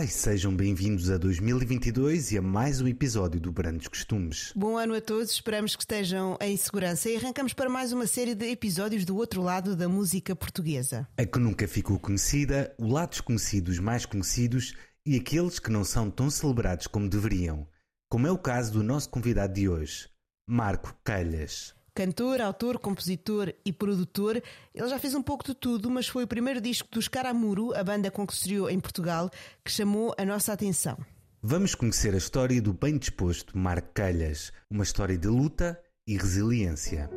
Olá e sejam bem-vindos a 2022 e a mais um episódio do Brandos Costumes. Bom ano a todos, esperamos que estejam em segurança e arrancamos para mais uma série de episódios do outro lado da música portuguesa. A que nunca ficou conhecida, o lado desconhecido dos mais conhecidos e aqueles que não são tão celebrados como deveriam, como é o caso do nosso convidado de hoje, Marco Calhas. Cantor, autor, compositor e produtor, ele já fez um pouco de tudo, mas foi o primeiro disco dos Caramuru, a banda com que se estreou em Portugal, que chamou a nossa atenção. Vamos conhecer a história do bem disposto Marco Calhas, uma história de luta e resiliência.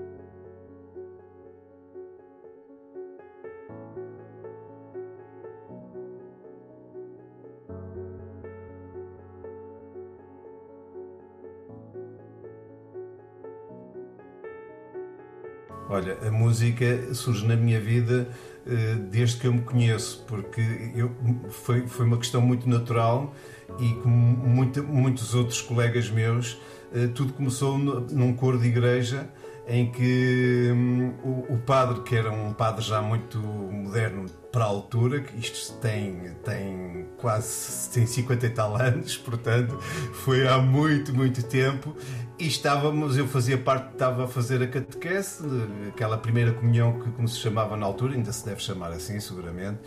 Olha, a música surge na minha vida uh, desde que eu me conheço, porque eu, foi, foi uma questão muito natural e como muito, muitos outros colegas meus, uh, tudo começou num coro de igreja em que um, o, o, padre, que era um padre já muito moderno para a altura, que isto tem, tem quase tem 50 e tal anos, portanto foi há muito, muito tempo, e estávamos, eu fazia parte, estava a fazer a catequese, aquela primeira comunhão que como se chamava na altura, ainda se deve chamar assim seguramente,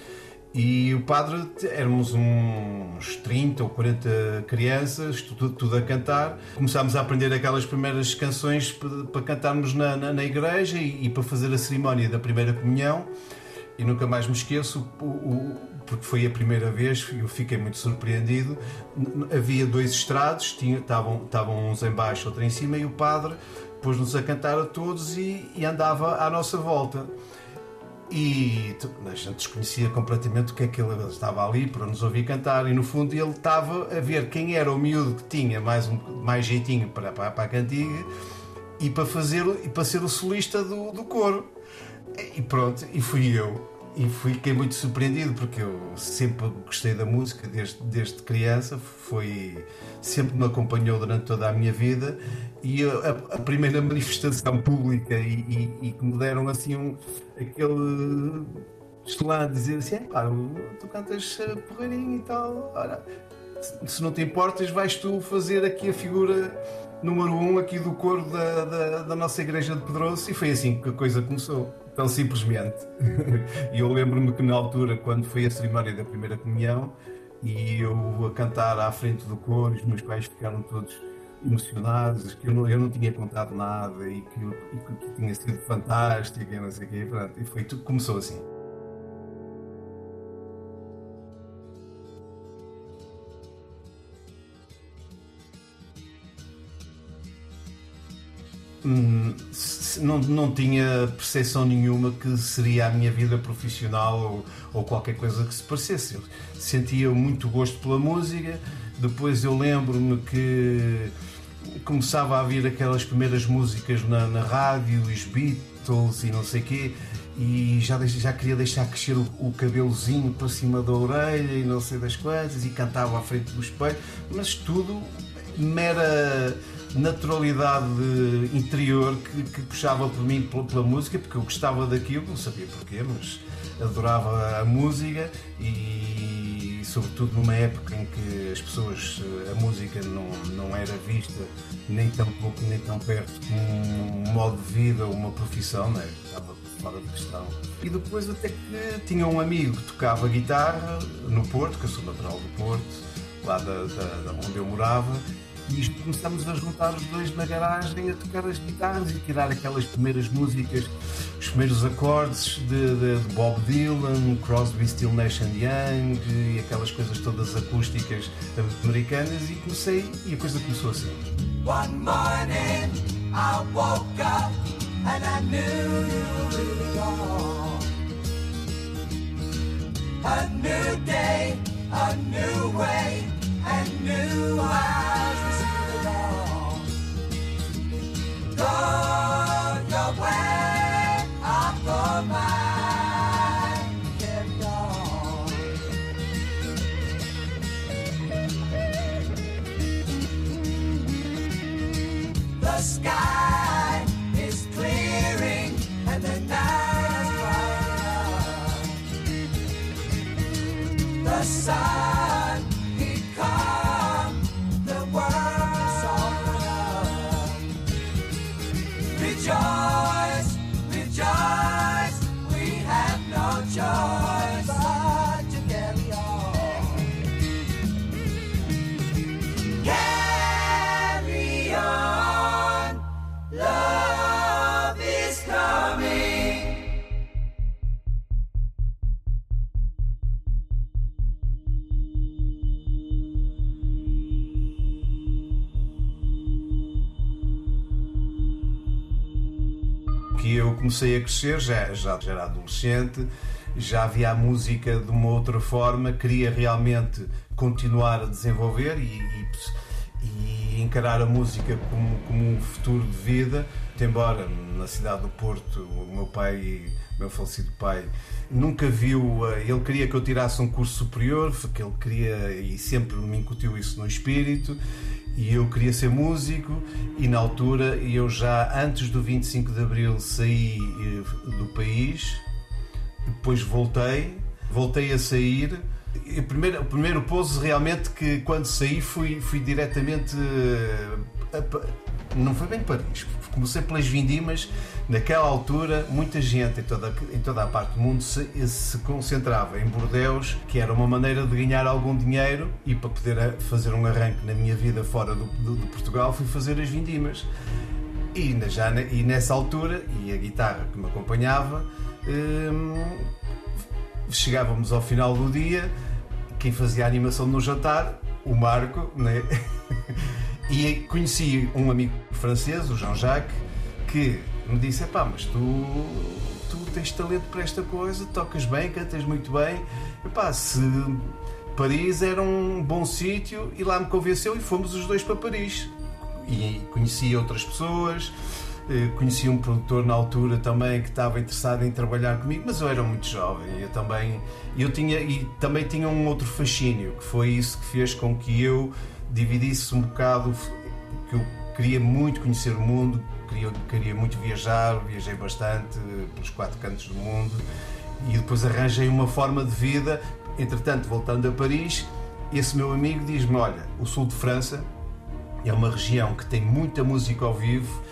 e o padre, éramos uns 30 ou 40 crianças, tudo, tudo a cantar. Começámos a aprender aquelas primeiras canções para, cantarmos na, na, na igreja e, e, para fazer a cerimónia da primeira comunhão. E nunca mais me esqueço, o, o, porque foi a primeira vez e eu fiquei muito surpreendido. Havia dois estrados, estavam uns em baixo, outro em cima, e o padre pôs-nos a cantar a todos e, e andava à nossa volta. E a gente desconhecia completamente o que é que ele estava ali para nos ouvir cantar e no fundo ele estava a ver quem era o miúdo que tinha mais, um, mais jeitinho para, para, para a cantiga e para fazer e para ser o solista do, do coro. E pronto, e fui eu e fiquei muito surpreendido porque eu sempre gostei da música desde, desde criança, foi sempre me acompanhou durante toda a minha vida. E a, a primeira manifestação pública e, e, e, que me deram assim um, aquele estelão dizer assim, pá, tu cantas porreirinho e tal, ora, se não te importas vais tu fazer aqui a figura número um aqui do coro da, da, da nossa igreja de Pedroso. E foi assim que a coisa começou tão simplesmente. E eu lembro-me que na altura, quando foi a cerimónia da primeira comunhão, e eu a cantar à frente do coro, os meus pais ficaram todos emocionados, que eu não, eu não tinha contado nada e que, que, tinha sido fantástico e não sei o quê, pronto, e foi tudo começou assim. Hum, não, não tinha percepção nenhuma que seria a minha vida profissional ou, ou qualquer coisa que se parecesse. Eu sentia muito gosto pela música, depois eu lembro-me que começava a ouvir aquelas primeiras músicas na, na rádio, os Beatles e não sei o quê, e já, já queria deixar crescer o, o, cabelozinho para cima da orelha e não sei das coisas, e cantava à frente do espelho, mas tudo mera naturalidade interior que, que puxava por mim pela, pela, música, porque eu gostava daquilo, não sabia porquê, mas adorava a música e, sobretudo numa época em que as pessoas, a música não, não era vista nem tão pouco nem tão perto como um modo de vida ou uma profissão, né? estava fora de questão. E depois até que tinha um amigo que tocava guitarra no Porto, que eu sou natural do Porto, lá da, da, da onde eu morava, e começamos a juntar os dois na garagem a tocar as guitarras e tirar aquelas primeiras músicas, os primeiros acordes de, de, de Bob Dylan, Crosby, Still Nash and Young e aquelas coisas todas acústicas americanas e comecei e a coisa começou assim. One morning I woke up and I knew. A new day, a new way, and new eyes. Go your way, comecei a crescer, já, já, já era adolescente, já via a música de uma outra forma, queria realmente continuar a desenvolver e, e, e encarar a música como, como um futuro de vida, embora na cidade do Porto o meu pai, meu falecido pai, nunca viu, ele queria que eu tirasse um curso superior, que ele queria e sempre me incutiu isso no espírito e eu queria ser músico e na altura eu já antes do 25 de Abril saí eh, do país, depois voltei, voltei a sair. O primeiro, o primeiro pouso realmente que quando saí fui, fui diretamente eh, não foi bem Paris, comecei pelas vindimas naquela altura, muita gente em toda, em toda a parte do mundo se, se, concentrava em Bordeus, que era uma maneira de ganhar algum dinheiro e para poder eh, fazer um arranque na minha vida fora do, do, Portugal, fui fazer as vindimas. E, já, e nessa altura, e a guitarra que me acompanhava, hum, chegávamos ao final do dia, quem fazia a animação no jantar, o Marco, né? e conheci um amigo francês, o Jean-Jacques, que me disse: pá, mas tu, tu tens talento para esta coisa, tocas bem, cantas muito bem. Epá, se Paris era um bom sítio, e lá me convenceu e fomos os dois para Paris. E conheci outras pessoas, eh, conheci um produtor na altura também que estava interessado em trabalhar comigo, mas eu era muito jovem. Eu também, eu tinha, e também tinha um outro fascínio, que foi isso que fez com que eu dividisse um bocado, que eu queria muito conhecer o mundo, queria, queria muito viajar, viajei bastante pelos quatro cantos do mundo e depois arranjei uma forma de vida. Entretanto, voltando a Paris, esse meu amigo diz-me: Olha, o sul de França é uma região que tem muita música ao vivo,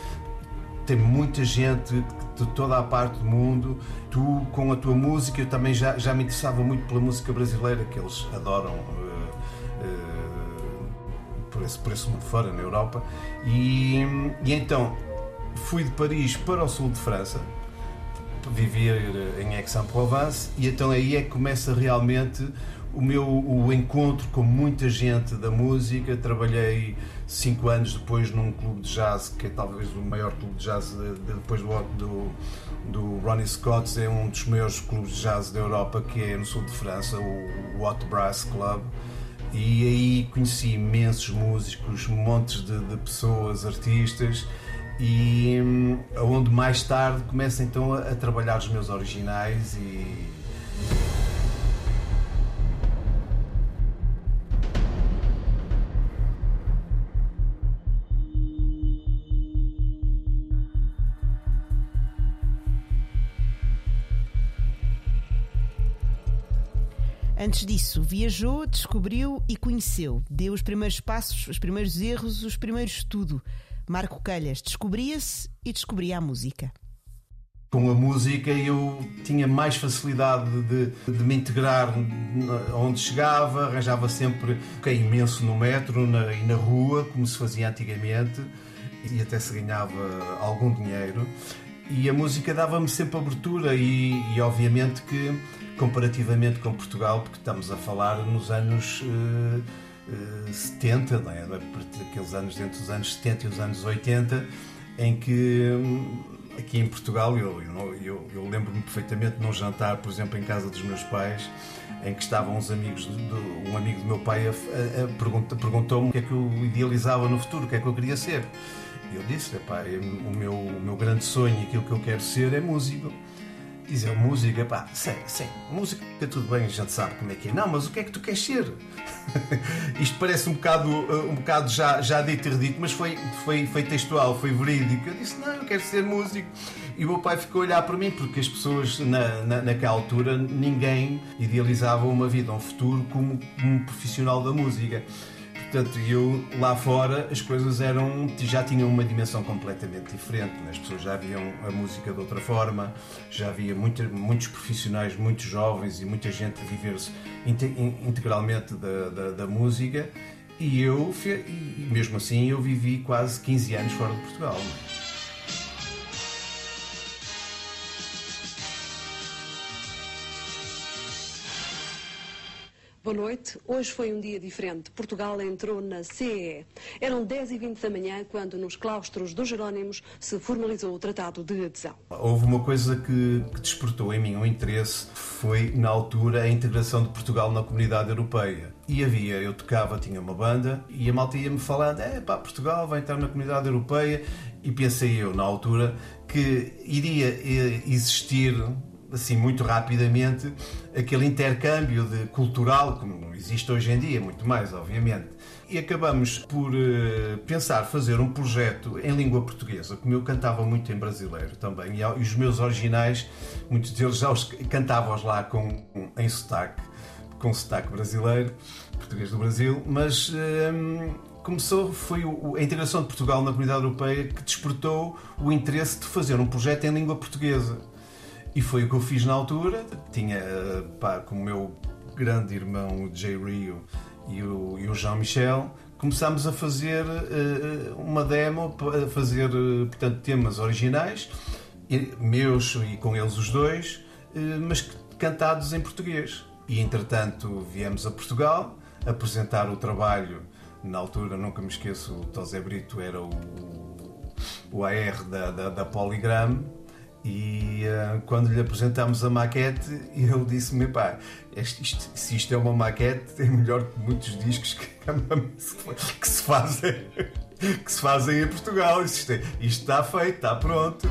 tem muita gente de toda a parte do mundo. Tu, com a tua música, eu também já, já me interessava muito pela música brasileira, que eles adoram. Esse, por esse mundo fora, na Europa, e, e então fui de Paris para o sul de França, viver em Aix-en-Provence, e então aí é que começa realmente o meu o encontro com muita gente da música. Trabalhei cinco anos depois num clube de jazz, que é talvez o maior clube de jazz de, de, depois do, do, do Ronnie Scott, é um dos maiores clubes de jazz da Europa, que é no sul de França, o, o Hot Brass Club. E aí conheci imensos músicos, montes de, de pessoas, artistas e hum, onde mais tarde começo então a, a trabalhar os meus originais e Antes disso, viajou, descobriu e conheceu. Deu os primeiros passos, os primeiros erros, os primeiros tudo. Marco Calhas descobria-se e descobria a música. Com a música eu tinha mais facilidade de, de me integrar onde chegava, arranjava sempre que é imenso no metro na, e na rua, como se fazia antigamente, e até se ganhava algum dinheiro. E a música dava-me sempre abertura, e, e, obviamente que, comparativamente com Portugal, porque estamos a falar nos anos. Uh, 70, não é? aqueles anos entre os anos 70 e os anos 80, em que hum, aqui em Portugal eu, eu, eu lembro-me perfeitamente num jantar, por exemplo, em casa dos meus pais, em que estavam uns amigos, de, um amigo do meu pai a, a, a perguntou-me o que é que eu idealizava no futuro, o que é que eu queria ser. E eu disse, pai, o meu, o meu grande sonho, aquilo que eu quero ser é músico dizer música, pá, sim, sim, música tudo bem, a gente sabe como é que é. Não, mas o que é que tu queres ser? Isto parece um bocado, uh, um bocado já, já dito e redito, mas foi, foi, foi textual, foi verídico. Eu disse, não, eu quero ser músico. E o meu pai ficou a olhar para mim, porque as pessoas na, na, naquela altura, ninguém idealizava uma vida, um futuro como um profissional da música. Portanto, eu lá fora as coisas eram já tinham uma dimensão completamente diferente. Né? As pessoas já viam a música de outra forma, já havia muito, muitos profissionais, muitos jovens e muita gente a viver-se integralmente da, da, da, música. E eu, e mesmo assim, eu vivi quase 15 anos fora de Portugal. Né? Boa noite. Hoje foi um dia diferente. Portugal entrou na CE. Eram 10 e 20 da manhã quando nos claustros dos Jerónimos se formalizou o Tratado de Adesão. Houve uma coisa que, que despertou em mim um interesse, foi na altura a integração de Portugal na comunidade europeia. E havia, eu tocava, tinha uma banda, e a malta ia-me falando, é pá, Portugal vai entrar na comunidade europeia, e pensei eu, na altura, que iria eh, existir assim muito rapidamente aquele intercâmbio de cultural como existe hoje em dia, muito mais, obviamente. E acabamos por uh, pensar fazer um projeto em língua portuguesa, como eu cantava muito em brasileiro também, e, e os meus originais, muitos deles já os cantava-os lá com, em sotaque, com sotaque brasileiro, português do Brasil, mas uh, começou, foi a integração de Portugal na comunidade europeia que despertou o interesse de fazer um projeto em língua portuguesa e foi o que eu fiz na altura. Tinha, pá, com o meu grande irmão, o Jay Rio, e o, e o Jean-Michel, começámos a fazer uh, uma demo, a fazer, uh, portanto, temas originais, meus e com eles os dois, uh, mas cantados em português. E, entretanto, viemos a Portugal apresentar o trabalho. Na altura, nunca me esqueço, o Tosé Brito era o, o AR da, da, da Polygram e uh, quando lhe apresentámos a maquete, ele disse-me: pá, isto, isto, se isto é uma maquete, é melhor que muitos discos que, que se fazem que se fazem em Portugal. Isto, é, isto está feito, está pronto.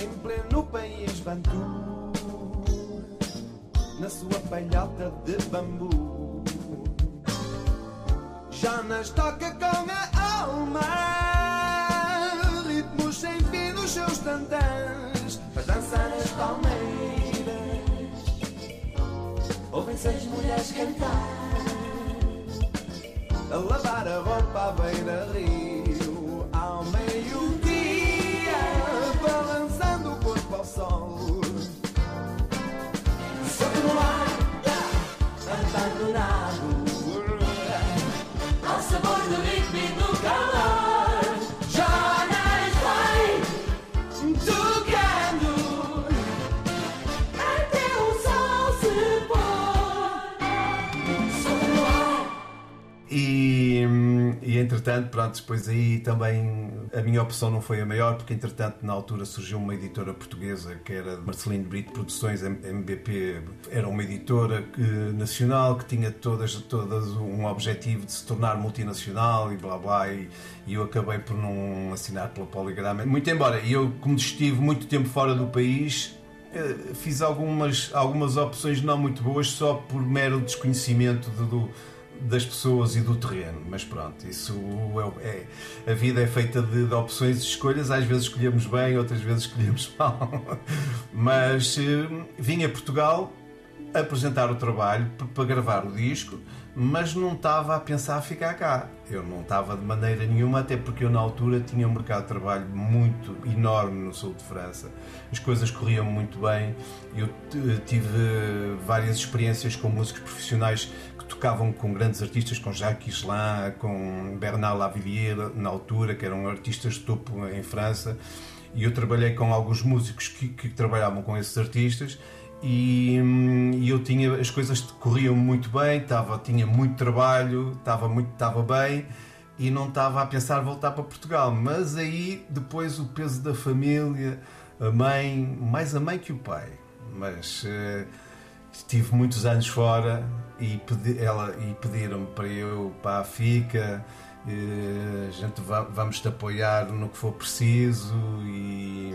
Em pleno país Bantu, na sua palhota de bambu, já nas toca com a alma Ouvem-se as mulheres cantar, a lavar a roupa à beira-rio pronto, depois aí também a minha opção não foi a maior, porque entretanto na altura surgiu uma editora portuguesa que era Marcelino Brito Produções, MBP, era uma editora que, nacional que tinha todas, todas um objetivo de se tornar multinacional e blá blá, e, e eu acabei por não assinar pela Poligrama. Muito embora eu, como estive muito tempo fora do país, eh, fiz algumas, algumas opções não muito boas só por mero desconhecimento do das pessoas e do terreno, mas pronto, isso é, é a vida é feita de, de, opções e escolhas, às vezes escolhemos bem, outras vezes escolhemos mal. Mas eh, vim a Portugal apresentar o trabalho para gravar o disco, mas não estava a pensar ficar cá. Eu não estava de maneira nenhuma, até porque eu na altura tinha um mercado de trabalho muito enorme no sul de França. As coisas corriam muito bem. Eu tive várias experiências com músicos profissionais tocavam com grandes artistas, com Jacques Hislin, com Bernard Lavillier, na altura, que eram artistas de topo em França, e eu trabalhei com alguns músicos que, que trabalhavam com esses artistas, e, e, eu tinha as coisas corriam muito bem, estava, tinha muito trabalho, estava muito estava bem e não estava a pensar voltar para Portugal. Mas aí depois o peso da família, a mãe, mais a mãe que o pai. Mas uh, estive muitos anos fora e, pedi, ela, e pediram-me para eu para FICA, a gente vamos te apoiar no que for preciso e,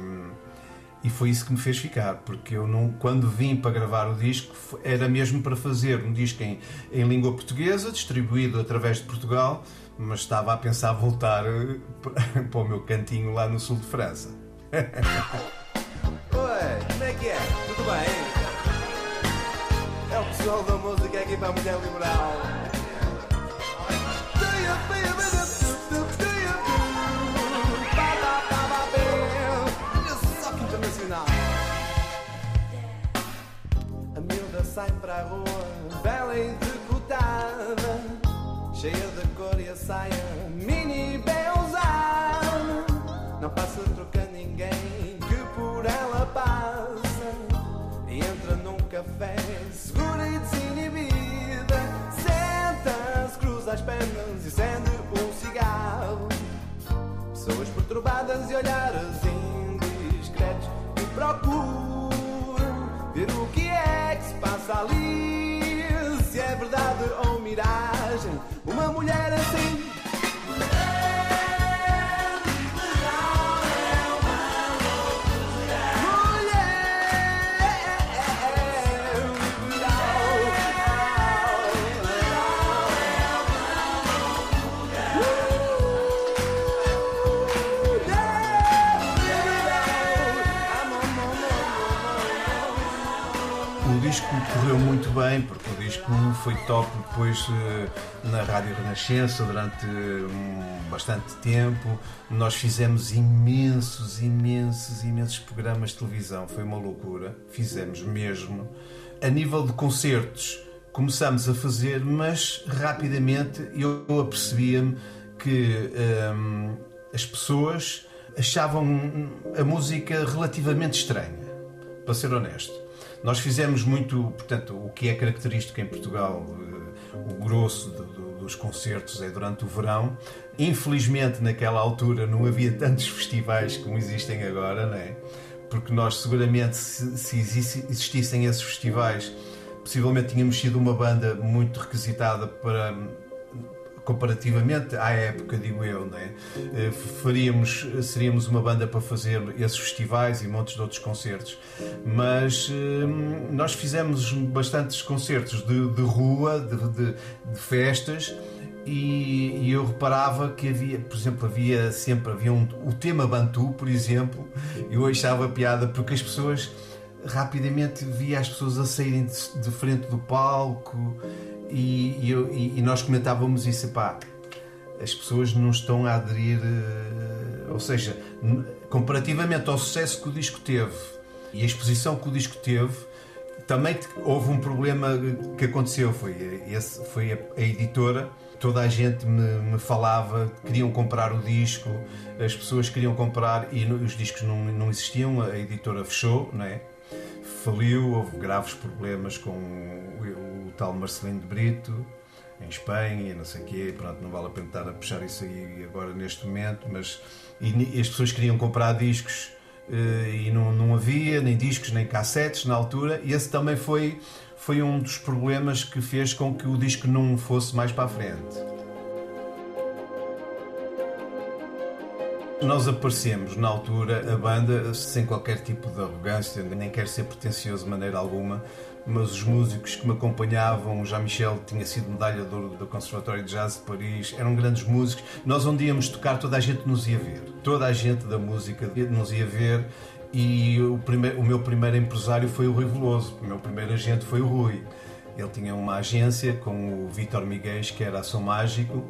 e foi isso que me fez ficar, porque eu não, quando vim para gravar o disco era mesmo para fazer um disco em, em língua portuguesa, distribuído através de Portugal, mas estava a pensar voltar eh, para o meu cantinho lá no sul de França. Oi, como é que é? Tudo bem? É o pessoal da música aqui para a mulher liberal. sai para a rua, bela e decotada, cheia de cor e a saia mini bem usada Não passa trocando ninguém que por ela passa e entra num café segura e desinibida. Senta-se, cruza as pernas e acende um cigarro. Pessoas perturbadas e olhares indiscretos que procuram. Mulher assim. O disco correu muito bem, porque o disco foi top depois eh, na Rádio Renascença durante hum, bastante tempo. Nós fizemos imensos, imensos, imensos programas de televisão. Foi uma loucura. Fizemos mesmo. A nível de concertos, começamos a fazer, mas rapidamente eu apercebia-me que hum, as pessoas achavam a música relativamente estranha, para ser honesto. Nós fizemos muito, portanto, o que é característico em Portugal, eh, o grosso do- do- dos concertos é durante o verão. Infelizmente, naquela altura não havia tantos festivais como existem agora, não é? Porque nós, seguramente, se, se existissem esses festivais, possivelmente tínhamos sido uma banda muito requisitada para comparativamente à época, digo eu, não é? Eh, faríamos, seríamos uma banda para fazer esses festivais e montes de outros concertos. Mas eh, nós fizemos bastantes concertos de, de rua, de, de- de festas. E, e eu reparava que havia, por exemplo, havia sempre havia um, o tema Bantu, por exemplo, eu achava piada porque as pessoas rapidamente via as pessoas a saírem de, de frente do palco e, e e- nós comentávamos isso, pá, as pessoas não estão a aderir, eh, ou seja, comparativamente ao sucesso que o disco teve e a exposição que o disco teve, também houve um problema que aconteceu, foi, esse, foi a, editora, toda a gente me, me falava, queriam comprar o disco, as pessoas queriam comprar e os discos não, não existiam, a editora fechou, não é? Faliu, houve graves problemas com o, o tal Marcelino de Brito em Espanha e não sei o quê, pronto, não vale a pena estar a puxar isso aí agora neste momento, mas e, as pessoas queriam comprar discos eh, e não, não havia nem discos nem cassetes na altura e esse também foi, foi um dos problemas que fez com que o disco não fosse mais para a frente. Nós aparecemos na altura, a banda, sem qualquer tipo de arrogância, nem quero ser pretencioso de maneira alguma, mas os músicos que me acompanhavam, o Jean-Michel tinha sido medalha de ouro do Conservatório de Jazz de Paris, eram grandes músicos. Nós onde íamos tocar, toda a gente nos ia ver. Toda a gente da música nos ia ver e o, o meu primeiro empresário foi o Rui Veloso, o meu primeiro agente foi o Rui. Ele tinha uma agência com o Vítor Miguel, que era Som Mágico,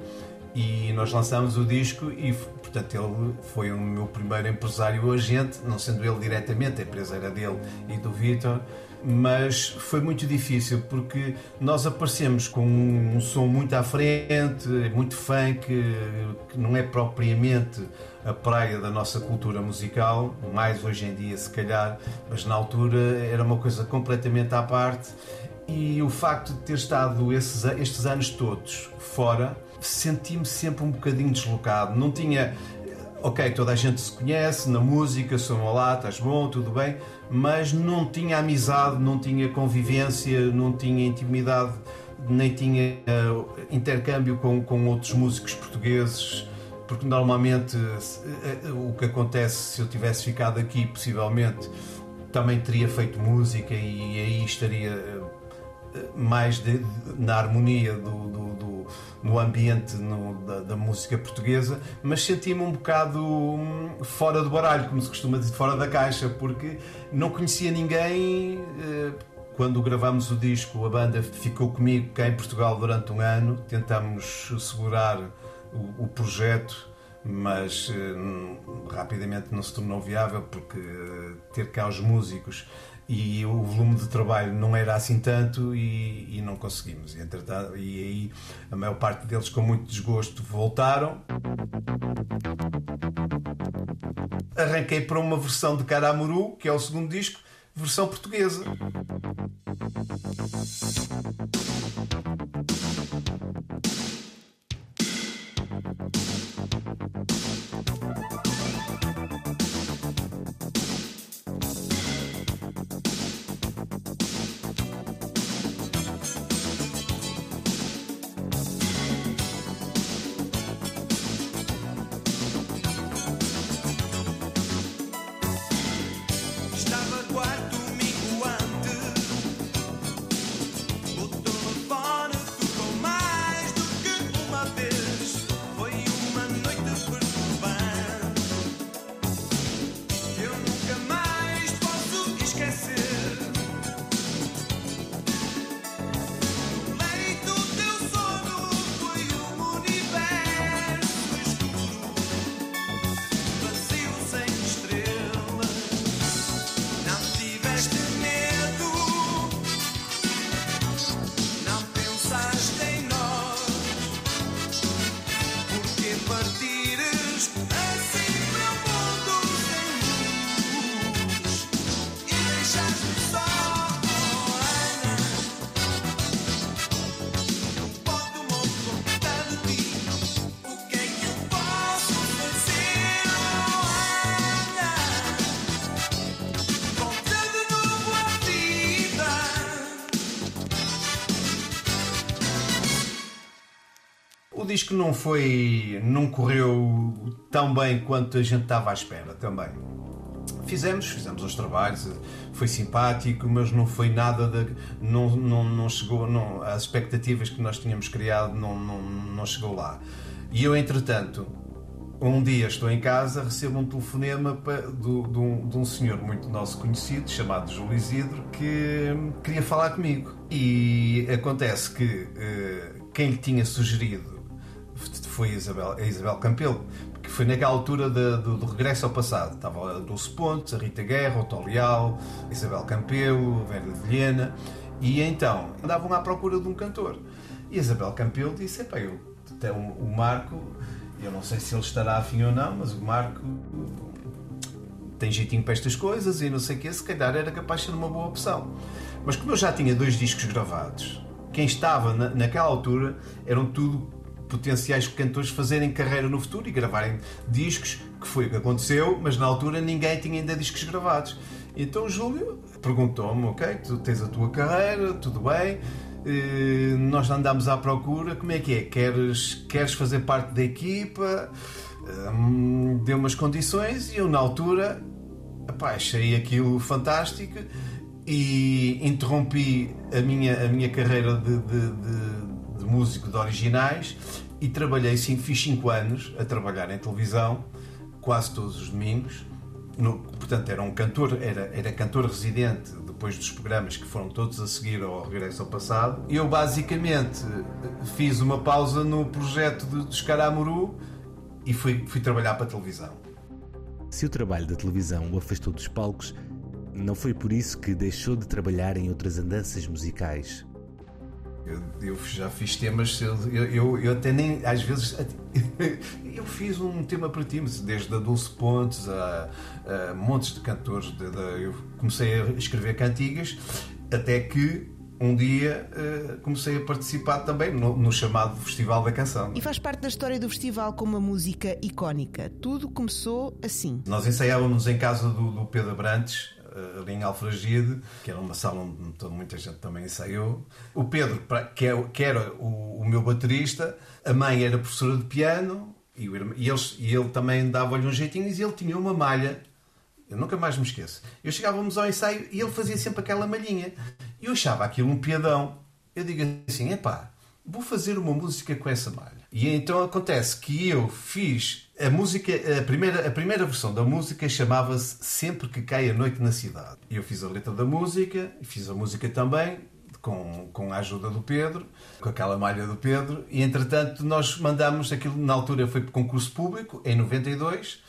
e nós lançámos o disco e portanto ele foi o meu primeiro empresário agente, não sendo ele diretamente, a empresa era dele e do Vitor, mas foi muito difícil porque nós aparecemos com um som muito à frente, muito funk, que não é propriamente a praia da nossa cultura musical, mais hoje em dia se calhar, mas na altura era uma coisa completamente à parte e o facto de ter estado esses, estes anos todos fora, senti-me sempre um bocadinho deslocado. Não tinha. Ok, toda a gente se conhece na música, sou olá, estás bom, tudo bem, mas não tinha amizade, não tinha convivência, não tinha intimidade, nem tinha uh, intercâmbio com, com outros músicos portugueses, porque normalmente uh, o que acontece se eu tivesse ficado aqui, possivelmente também teria feito música e aí estaria mais de, de, na harmonia do, do, do no ambiente no, da, da, música portuguesa, mas senti-me um bocado hum, fora do baralho, como se costuma dizer, fora da caixa, porque não conhecia ninguém. Eh, quando gravámos o disco, a banda ficou comigo cá em Portugal durante um ano, tentámos segurar o, o projeto mas uh, rapidamente não se tornou viável porque uh, ter cá os músicos e o volume de trabalho não era assim tanto e, e não conseguimos. E, aí a maior parte deles, com muito desgosto, voltaram. Arranquei para uma versão de Caramuru, que é o segundo disco, versão portuguesa. O disco não foi. não correu tão bem quanto a gente estava à espera também. Fizemos, fizemos os trabalhos, foi simpático, mas não foi nada de. não, não, não chegou. Não, as expectativas que nós tínhamos criado não, não, não chegou lá. E eu, entretanto, um dia estou em casa, recebo um telefonema do- de, um, de um senhor muito nosso conhecido, chamado Júlio Isidro, que queria falar comigo. E acontece que eh, quem lhe tinha sugerido foi a Isabel, a Isabel Campelo, que foi naquela altura da- do, do regresso ao passado. Estava a Dulce Pontes, a Rita Guerra, o Tó Leal, a Isabel Campelo, a Vera de Vilhena, e então andavam à procura de um cantor. E a Isabel Campelo disse: Epá, eu, até o, o Marco, eu não sei se ele estará afim ou não, mas o Marco tem jeitinho para estas coisas e não sei o que, se calhar era capaz de ser uma boa opção. Mas como eu já tinha dois discos gravados, quem estava na, naquela altura eram tudo potenciais cantores fazerem carreira no futuro e gravarem discos, que foi o que aconteceu, mas na altura ninguém tinha ainda discos gravados. Então o Júlio perguntou-me, ok, tu tens a tua carreira, tudo bem, eh, nós andámos à procura, como é que é? Queres, queres fazer parte da equipa? Hum, deu umas condições e eu na altura epá, achei aquilo fantástico e interrompi a minha, a minha carreira de, de- de- de músico de originais e trabalhei, sim, fiz 5 anos a trabalhar em televisão, quase todos os domingos. No- portanto, era um cantor, era, era cantor residente depois dos programas que foram todos a seguir ao Regresso ao Passado. Eu, basicamente, fiz uma pausa no projeto de, de Escaramuru e fui, fui trabalhar para a televisão. Se o trabalho da televisão o afastou dos palcos, não foi por isso que deixou de trabalhar em outras andanças musicais. Eu, eu já fiz temas, eu, eu, eu até nem, às vezes, eu fiz um tema para ti, desde a Dulce Pontes a, a montes de cantores, de- de- eu comecei a escrever cantigas, até que um dia eh, comecei a participar também no, no chamado Festival da Canção. E faz parte da história do festival com uma música icónica. Tudo começou assim. Nós ensaiávamos em casa do, do Pedro Abrantes, eh, ali em Alfragide, que era uma sala onde toda- muita gente também ensaiou. O Pedro, é, que era o, o meu baterista, a mãe era professora de piano e, irmão- e eles, e ele também dava-lhe uns jeitinhos e ele tinha uma malha. Eu nunca mais me esqueço. Eu chegávamos ao ensaio e ele fazia sempre aquela malhinha. E eu achava aquilo um piadão. Eu digo assim: epá, vou fazer uma música com essa malha. E então acontece que eu fiz a música, a primeira, a primeira versão da música chamava-se Sempre que Cai a Noite na Cidade. Eu fiz a letra da música, fiz a música também, com, com a ajuda do Pedro, com aquela malha do Pedro, e entretanto nós mandámos aquilo, na altura foi por concurso público, em 92,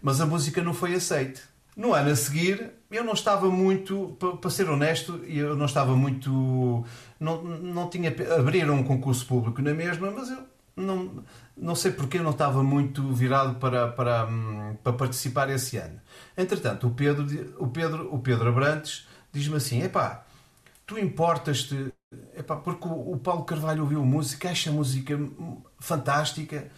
mas a música não foi aceite. No ano a seguir, eu não estava muito, pa- para ser honesto, eu não estava muito. Não, não tinha. Abriram um concurso público na mesma, mas eu não, não sei porque eu não estava muito virado para, para, hum, para participar esse ano. Entretanto, o Pedro, o Pedro, o Pedro Abrantes diz-me assim: epá, tu importas-te. Epá, porque o, Paulo Carvalho ouviu música, acha a música fantástica.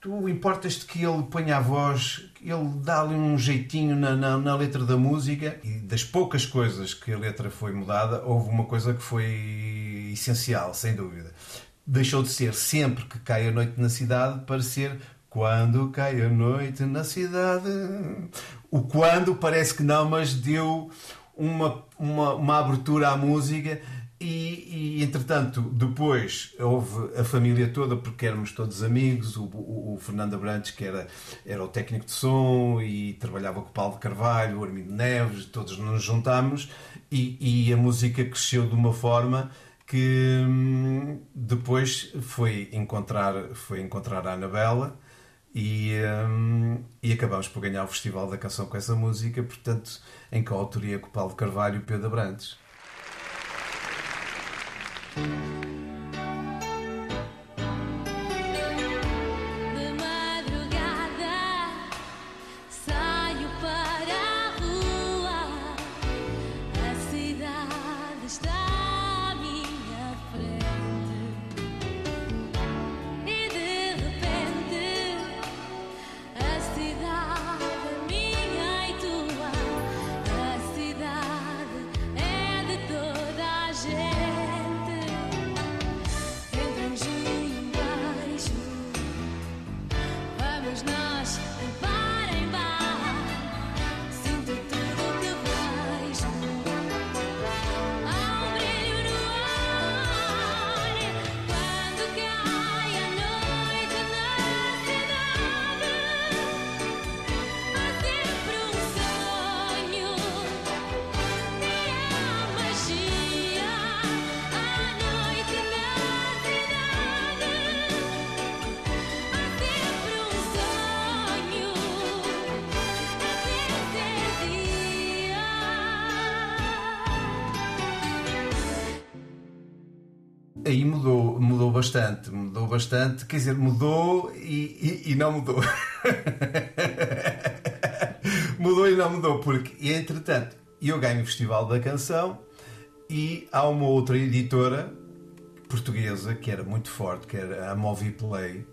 Tu importas-te que ele ponha a voz, ele dá ali um jeitinho na, na, na, letra da música e das poucas coisas que a letra foi mudada, houve uma coisa que foi essencial, sem dúvida. Deixou de ser sempre que cai a noite na cidade para ser quando cai a noite na cidade. O quando parece que não, mas deu uma, uma, uma abertura à música e, e, entretanto, depois houve a família toda, porque éramos todos amigos. O, o, o, Fernando Abrantes, que era, era o técnico de som e trabalhava com o Paulo de Carvalho, o Armindo Neves, todos nos juntámos e, e a música cresceu de uma forma que hum, depois foi encontrar, foi encontrar a Anabela e, hum, e acabámos por ganhar o Festival da Canção com essa música, portanto, em coautoria com o Paulo Carvalho e o Pedro Abrantes. Aí mudou, mudou bastante, mudou bastante, quer dizer, mudou e, e, e não mudou. mudou e não mudou, porque entretanto eu ganho o Festival da Canção e há uma outra editora portuguesa que era muito forte, que era a Moviplay,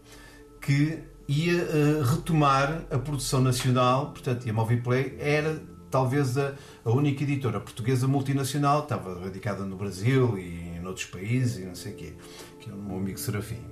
que ia uh, retomar a produção nacional, portanto, e a Moviplay era talvez a, a única editora portuguesa multinacional, estava radicada no Brasil e em outros países e não sei o quê, que é o meu amigo Serafim.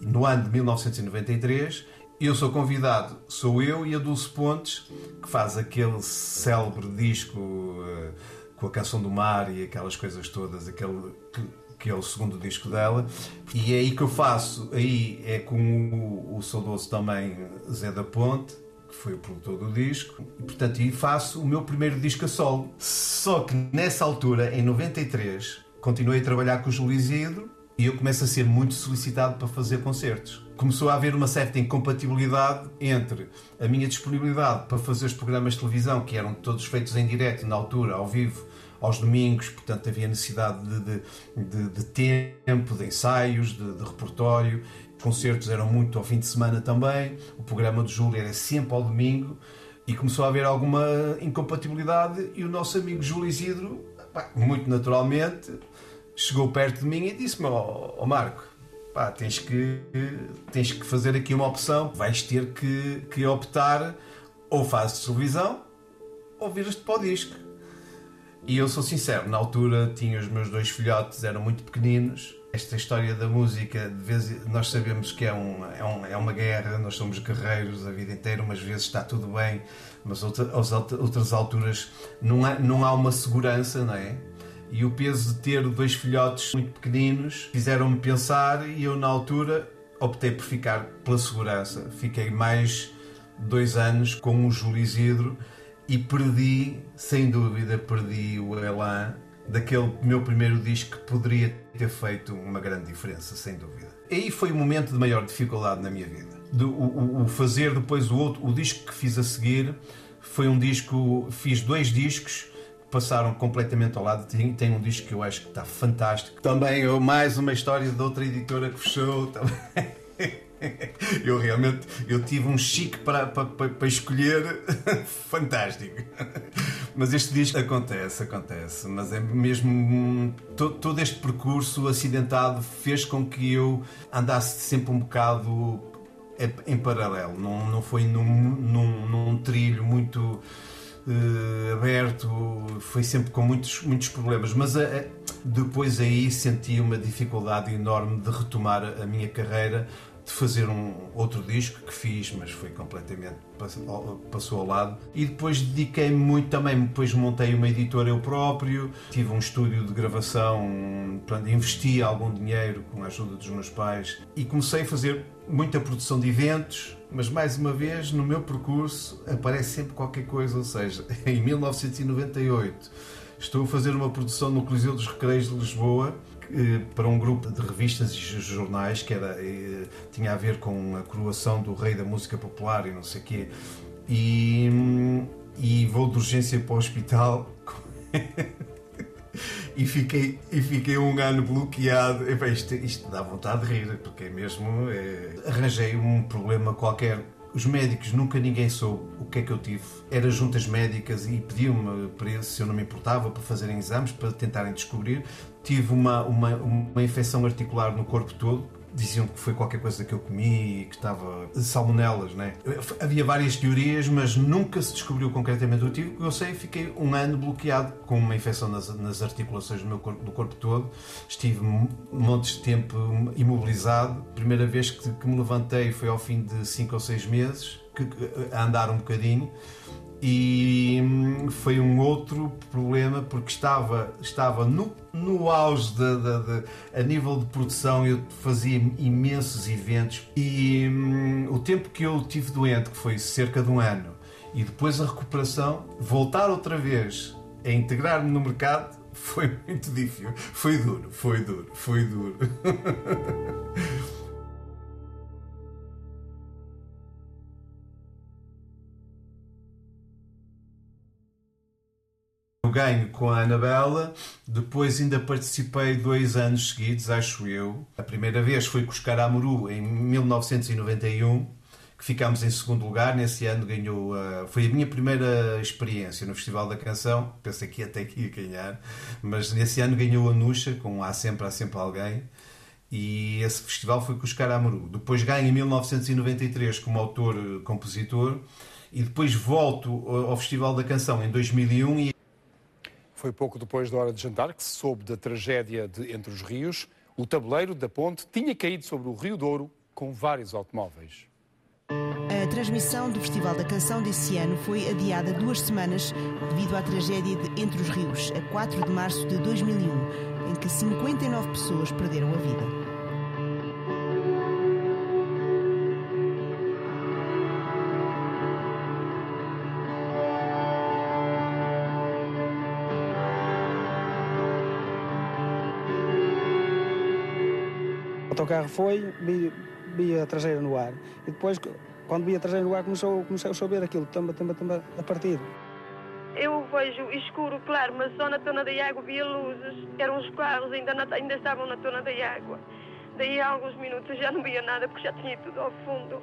No ano de 1993, eu sou convidado, sou eu e a Dulce Pontes, que faz aquele célebre disco uh, com a canção do mar e aquelas coisas todas, aquele que, que, é o segundo disco dela, e é aí que eu faço, aí é com o, o saudoso também Zé da Ponte, foi o produtor do disco, e portanto aí faço o meu primeiro disco a solo. Só que nessa altura, em 93, continuei a trabalhar com o Júlio Isidro e eu começo a ser muito solicitado para fazer concertos. Começou a haver uma certa incompatibilidade entre a minha disponibilidade para fazer os programas de televisão, que eram todos feitos em direto, na altura, ao vivo, aos domingos, portanto havia necessidade de, de, de, de tempo, de ensaios, de, de Concertos eram muito ao fim de semana também. O programa do Júlio era sempre ao domingo e começou a haver alguma incompatibilidade. E o nosso amigo Júlio Isidro, muito naturalmente, chegou perto de mim e disse-me: Ó oh, oh Marco, pá, tens, que, tens que fazer aqui uma opção. Vais ter que, que optar ou fazes televisão ou viras-te para o disco. E eu sou sincero, na altura tinha os meus dois filhotes, eram muito pequeninos. Esta história da música, de vez nós sabemos que é, um, é, um, é uma guerra, nós somos guerreiros a vida inteira, umas vezes está tudo bem, mas outra, outras alturas não há, não há uma segurança, não é? E o peso de ter dois filhotes muito pequeninos fizeram-me pensar e eu, na altura, optei por ficar pela segurança. Fiquei mais dois anos com o Júlio Isidro e perdi, sem dúvida, perdi o elan daquele meu primeiro disco que poderia ter feito uma grande diferença, sem dúvida. Aí foi o momento de maior dificuldade na minha vida. O, o, fazer depois o outro, o disco que fiz a seguir foi um disco, fiz dois discos passaram completamente ao lado. Tem, tem um disco que eu acho que está fantástico. Também eu, mais uma história de outra editora que fechou. Também. Eu realmente eu tive um chique para, para, para escolher fantástico. Mas este disco acontece, acontece. Mas é mesmo todo, todo este percurso acidentado fez com que eu andasse sempre um bocado em paralelo, não, não foi num, num, num trilho muito uh, aberto, foi sempre com muitos, muitos problemas, mas a, a, depois aí senti uma dificuldade enorme de retomar a minha carreira de fazer um outro disco que fiz, mas foi completamente passou ao lado. E depois dediquei-me muito também, depois montei uma editora eu próprio, tive um estúdio de gravação, portanto, investi algum dinheiro com a ajuda dos meus pais e comecei a fazer muita produção de eventos, mas mais uma vez no meu percurso aparece sempre qualquer coisa, ou seja, em 1998 estou a fazer uma produção no Coliseu dos Recreios de Lisboa para um grupo de revistas e jornais que era, eh, tinha a ver com a coroação do rei da música popular e não sei o quê. E, e vou de urgência para o hospital e, fiquei, e fiquei um ano bloqueado. E, bem, isto, isto dá vontade de rir, porque é mesmo. É, arranjei um problema qualquer os médicos, nunca ninguém soube o que é que eu tive. Era juntas médicas e pediam-me para se eu não me importava para fazerem exames, para tentarem descobrir. Tive uma, uma, uma infecção articular no corpo todo, diziam que foi qualquer coisa que eu comi e que estava salmonelas, né? Havia várias teorias, mas nunca se descobriu concretamente o motivo. Eu sei, fiquei um ano bloqueado com uma infecção nas, nas articulações do meu corpo, do corpo todo. Estive montes de tempo imobilizado. Primeira vez que, que me levantei foi ao fim de 5 ou 6 meses, que, a andar um bocadinho e hum, foi um outro problema porque estava, estava no, no auge de, de, de, a nível de produção eu fazia imensos eventos. E hum, o tempo que eu tive doente, que foi cerca de um ano e depois a recuperação, voltar outra vez a integrar-me no mercado foi muito difícil, foi duro, foi duro, foi duro ganho com a Anabela, depois ainda participei dois anos seguidos, acho eu. A primeira vez foi com os Caramuru em 1991, que ficámos em segundo lugar. Nesse ano ganhou. Foi a minha primeira experiência no Festival da Canção. Pensei que até que ia ganhar, mas nesse ano ganhou a Nuxa, com Há Sempre, Há Sempre Alguém. E esse festival foi com os Caramuru. Depois ganho em 1993 como autor-compositor e depois volto ao Festival da Canção em 2001 e foi pouco depois da hora de jantar que se soube da tragédia de Entre os Rios. O tabuleiro da ponte tinha caído sobre o Rio Douro com vários automóveis. A transmissão do Festival da Canção desse ano foi adiada duas semanas devido à tragédia de Entre os Rios, a 4 de março de 2001, em que 59 pessoas perderam a vida. Autocarro foi, vi, vi a traseira no ar. E depois, quando vi a traseira no ar, começou, comecei a saber aquilo, tamba, tamba, tamba, a partir. Eu vejo escuro, claro, mas só na tona da água via luzes. Eram os carros, ainda, na, ainda estavam na tona da água. Daí a alguns minutos já não via nada porque já tinha tudo ao fundo.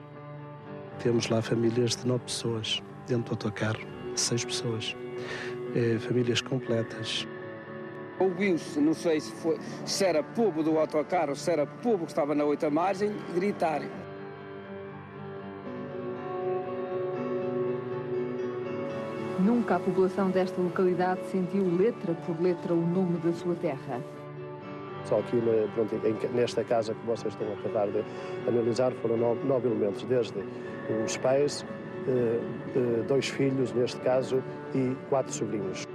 Temos lá famílias de nove pessoas dentro do autocarro, seis pessoas. É, famílias completas. Ouviu-se, não sei se, foi, se era povo do autocarro, se era povo que estava na outra margem, gritar. Nunca a população desta localidade sentiu letra por letra o nome da sua terra. Só aqui pronto, nesta casa que vocês estão a acabar de analisar foram nove, nove elementos, desde os pais, eh, eh, dois filhos neste caso e quatro sobrinhos.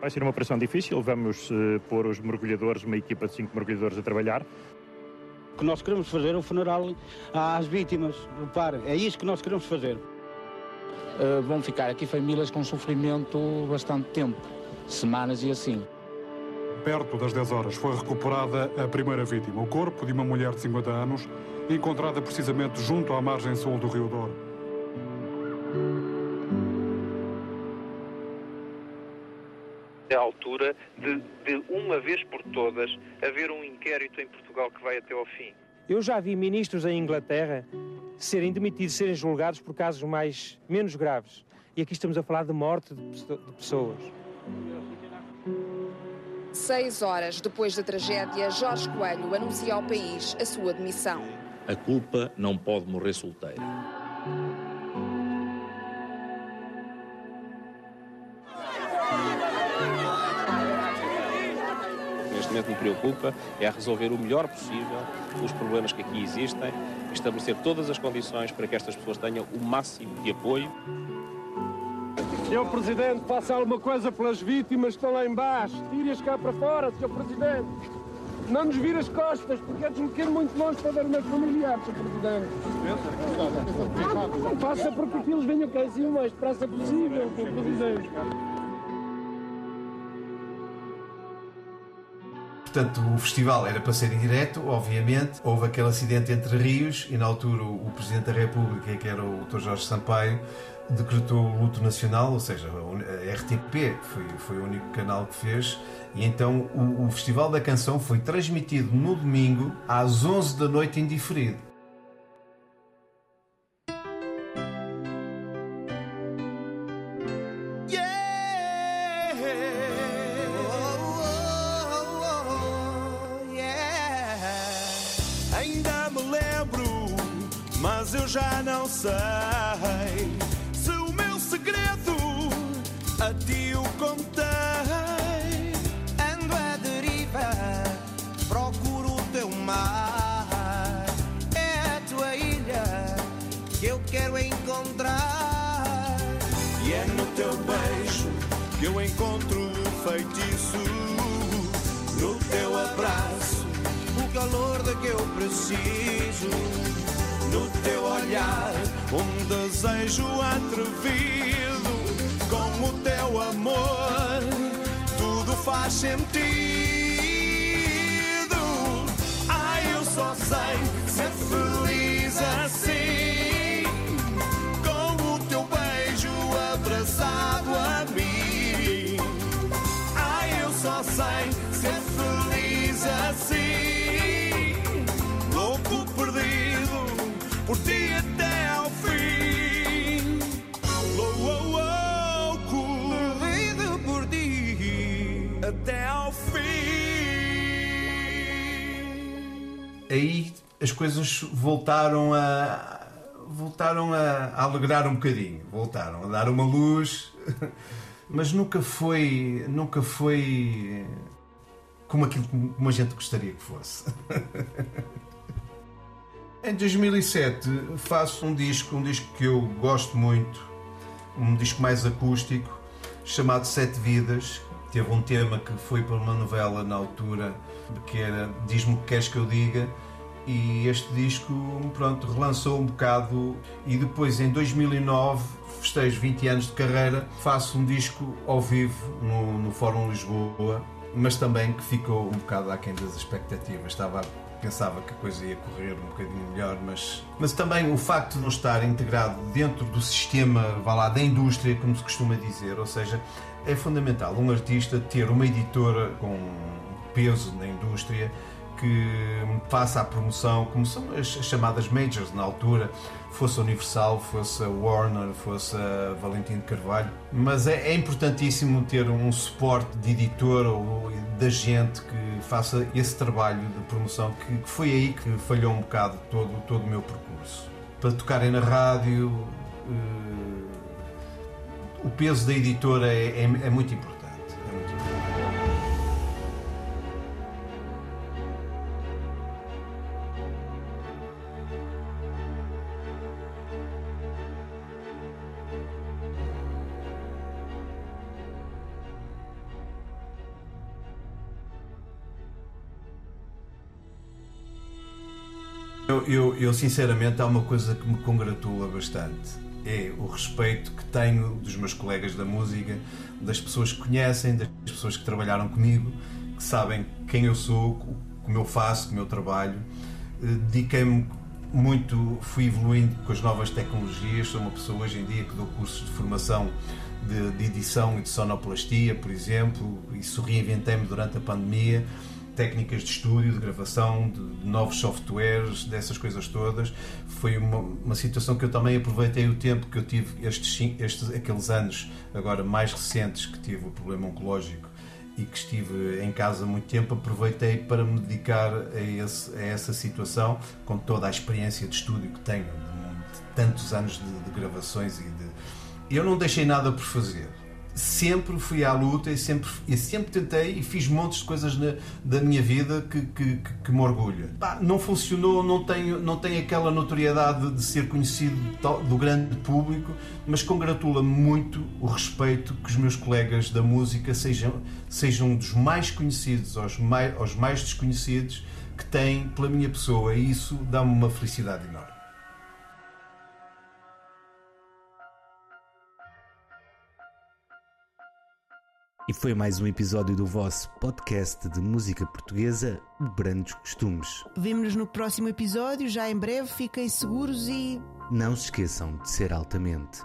Vai ser uma operação difícil, vamos uh, pôr os mergulhadores, uma equipa de cinco mergulhadores a trabalhar. O que nós queremos fazer é o funeral às vítimas, repare, é isso que nós queremos fazer. Uh, vão ficar aqui famílias com sofrimento bastante tempo, semanas e assim. Perto das 10 horas foi recuperada a primeira vítima, o corpo de uma mulher de 50 anos, encontrada precisamente junto à margem sul do Rio Douro. Altura de, de, uma vez por todas, haver um inquérito em Portugal que vai até ao fim. Eu já vi ministros em Inglaterra serem demitidos, serem julgados por casos mais menos graves. E aqui estamos a falar de morte de, de pessoas. Seis horas depois da tragédia, Jorge Coelho anuncia ao país a sua demissão. A culpa não pode morrer solteira. Neste momento me preocupa é resolver o melhor possível os problemas que aqui existem, estabelecer todas as condições para que estas pessoas tenham o máximo de apoio. Senhor Presidente, faça alguma coisa pelas vítimas que estão lá embaixo. Tire-as cá para fora, Senhor Presidente. Não nos vire as costas, porque é desloqueiro muito longe para ver os meus familiares, Senhor Presidente. Faça porque que eles venham cá em cima o mais depressa possível, Senhor Presidente. Portanto, o festival era para ser em direto, obviamente. Houve aquele acidente entre rios e, na altura, o Presidente da República, que era o Dr. Jorge Sampaio, decretou o luto nacional, ou seja, a RTP foi, foi o único canal que fez. E então o, o Festival da Canção foi transmitido no domingo às 11 da noite em diferido. Tudo coisas voltaram a voltaram a, a alegrar um bocadinho, voltaram a dar uma luz, mas nunca foi, nunca foi como aquilo que- como a gente gostaria que fosse. Em 2007 faço um disco, um disco que eu gosto muito, um disco mais acústico, chamado Sete Vidas. Teve um tema que foi para uma novela na altura, que era Diz-me o que queres que eu diga. E este disco, pronto, relançou um bocado. E depois, em 2009, festejo 20 anos de carreira, faço um disco ao vivo no, no Fórum Lisboa, mas também que ficou um bocado aquém das expectativas. Estava pensava que a coisa ia correr um bocadinho melhor, mas, mas também o facto de não estar integrado dentro do sistema, vá lá, da indústria, como se costuma dizer, ou seja, é fundamental um artista ter uma editora com peso na indústria que faça a promoção, como são as as chamadas majors na altura, fosse a Universal, fosse a Warner, fosse a Valentim de Carvalho. Mas é, é importantíssimo ter um suporte de editora ou da gente que faça esse trabalho de promoção, que, que foi aí que falhou um bocado todo, todo o meu percurso. Para tocarem na rádio, eh, o peso da editora é, é- é muito importante. Eu, sinceramente há uma coisa que me congratula bastante. É o respeito que tenho dos meus colegas da música, das pessoas que conhecem, das pessoas que trabalharam comigo, que sabem quem eu sou, como eu faço, como eu trabalho. Eh, Dediquei-me muito, fui evoluindo com as novas tecnologias. Sou uma pessoa hoje em dia que dou cursos de formação de, de edição e de sonoplastia, por exemplo. Isso reinventei-me durante a pandemia técnicas de estúdio, de gravação, de, novos softwares, dessas coisas todas. Foi uma, uma situação que eu também aproveitei o tempo que eu tive estes, estes aqueles anos agora mais recentes que tive o problema oncológico e que estive em casa muito tempo, aproveitei para me dedicar a, esse, a essa situação, com toda a experiência de estúdio que tenho, de, de tantos anos de, de gravações e de. Eu não deixei nada por fazer sempre fui à luta e sempre, e sempre tentei e fiz montes de coisas na, da minha vida que, que, que, que me orgulha. não funcionou, não tenho, não tenho aquela notoriedade de ser conhecido do grande público, mas congratula-me muito o respeito que os meus colegas da música sejam, sejam dos mais conhecidos aos mais, aos mais desconhecidos que têm pela minha pessoa e isso dá-me uma felicidade enorme. E foi mais um episódio do vosso podcast de música portuguesa, Brandos Costumes. Vemo-nos no próximo episódio, já em breve. Fiquem seguros e. Não se esqueçam de ser altamente.